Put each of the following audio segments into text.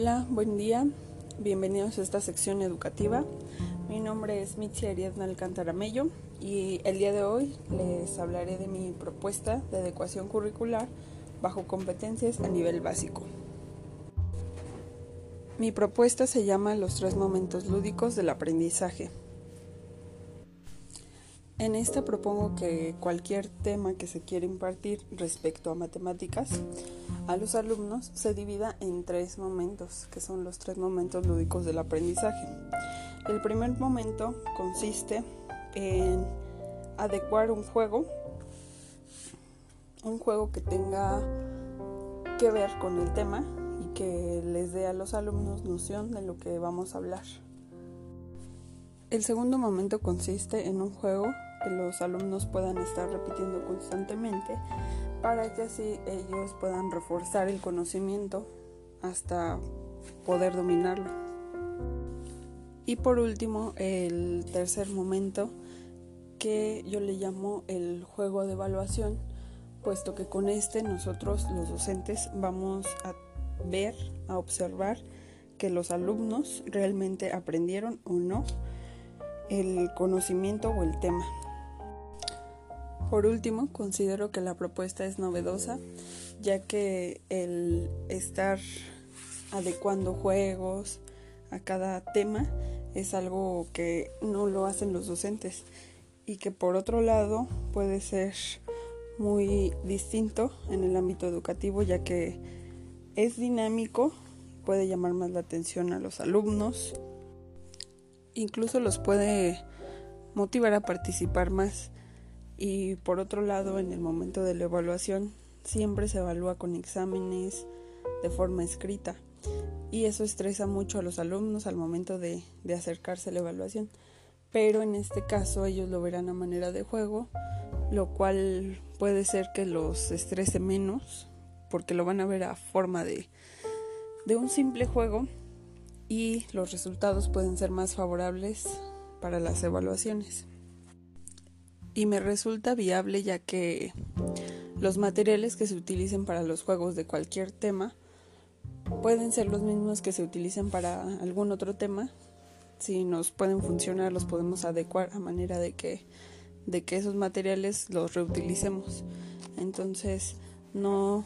Hola, buen día. Bienvenidos a esta sección educativa. Mi nombre es Mitzi Ariadna Alcántara Mello y el día de hoy les hablaré de mi propuesta de adecuación curricular bajo competencias a nivel básico. Mi propuesta se llama Los tres momentos lúdicos del aprendizaje. En esta propongo que cualquier tema que se quiera impartir respecto a matemáticas a los alumnos se divida en tres momentos, que son los tres momentos lúdicos del aprendizaje. El primer momento consiste en adecuar un juego, un juego que tenga que ver con el tema y que les dé a los alumnos noción de lo que vamos a hablar. El segundo momento consiste en un juego que los alumnos puedan estar repitiendo constantemente para que así ellos puedan reforzar el conocimiento hasta poder dominarlo. Y por último, el tercer momento que yo le llamo el juego de evaluación, puesto que con este nosotros los docentes vamos a ver, a observar que los alumnos realmente aprendieron o no el conocimiento o el tema. Por último, considero que la propuesta es novedosa, ya que el estar adecuando juegos a cada tema es algo que no lo hacen los docentes y que por otro lado puede ser muy distinto en el ámbito educativo ya que es dinámico, puede llamar más la atención a los alumnos, incluso los puede motivar a participar más y por otro lado, en el momento de la evaluación, siempre se evalúa con exámenes de forma escrita. Y eso estresa mucho a los alumnos al momento de, acercarse a la evaluación. Pero en este caso ellos lo verán a manera de juego, lo cual puede ser que los estrese menos, porque lo van a ver a forma de, de un simple juego y los resultados pueden ser más favorables para las evaluaciones y me resulta viable ya que los materiales que se utilicen para los juegos de cualquier tema pueden ser los mismos que se utilicen para algún otro tema. Si nos pueden funcionar, los podemos adecuar a manera de que, de que esos materiales los reutilicemos. Entonces no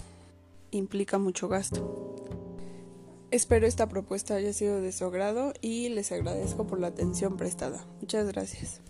implica mucho gasto. Espero esta propuesta haya sido de su agrado y les agradezco por la atención prestada. Muchas gracias.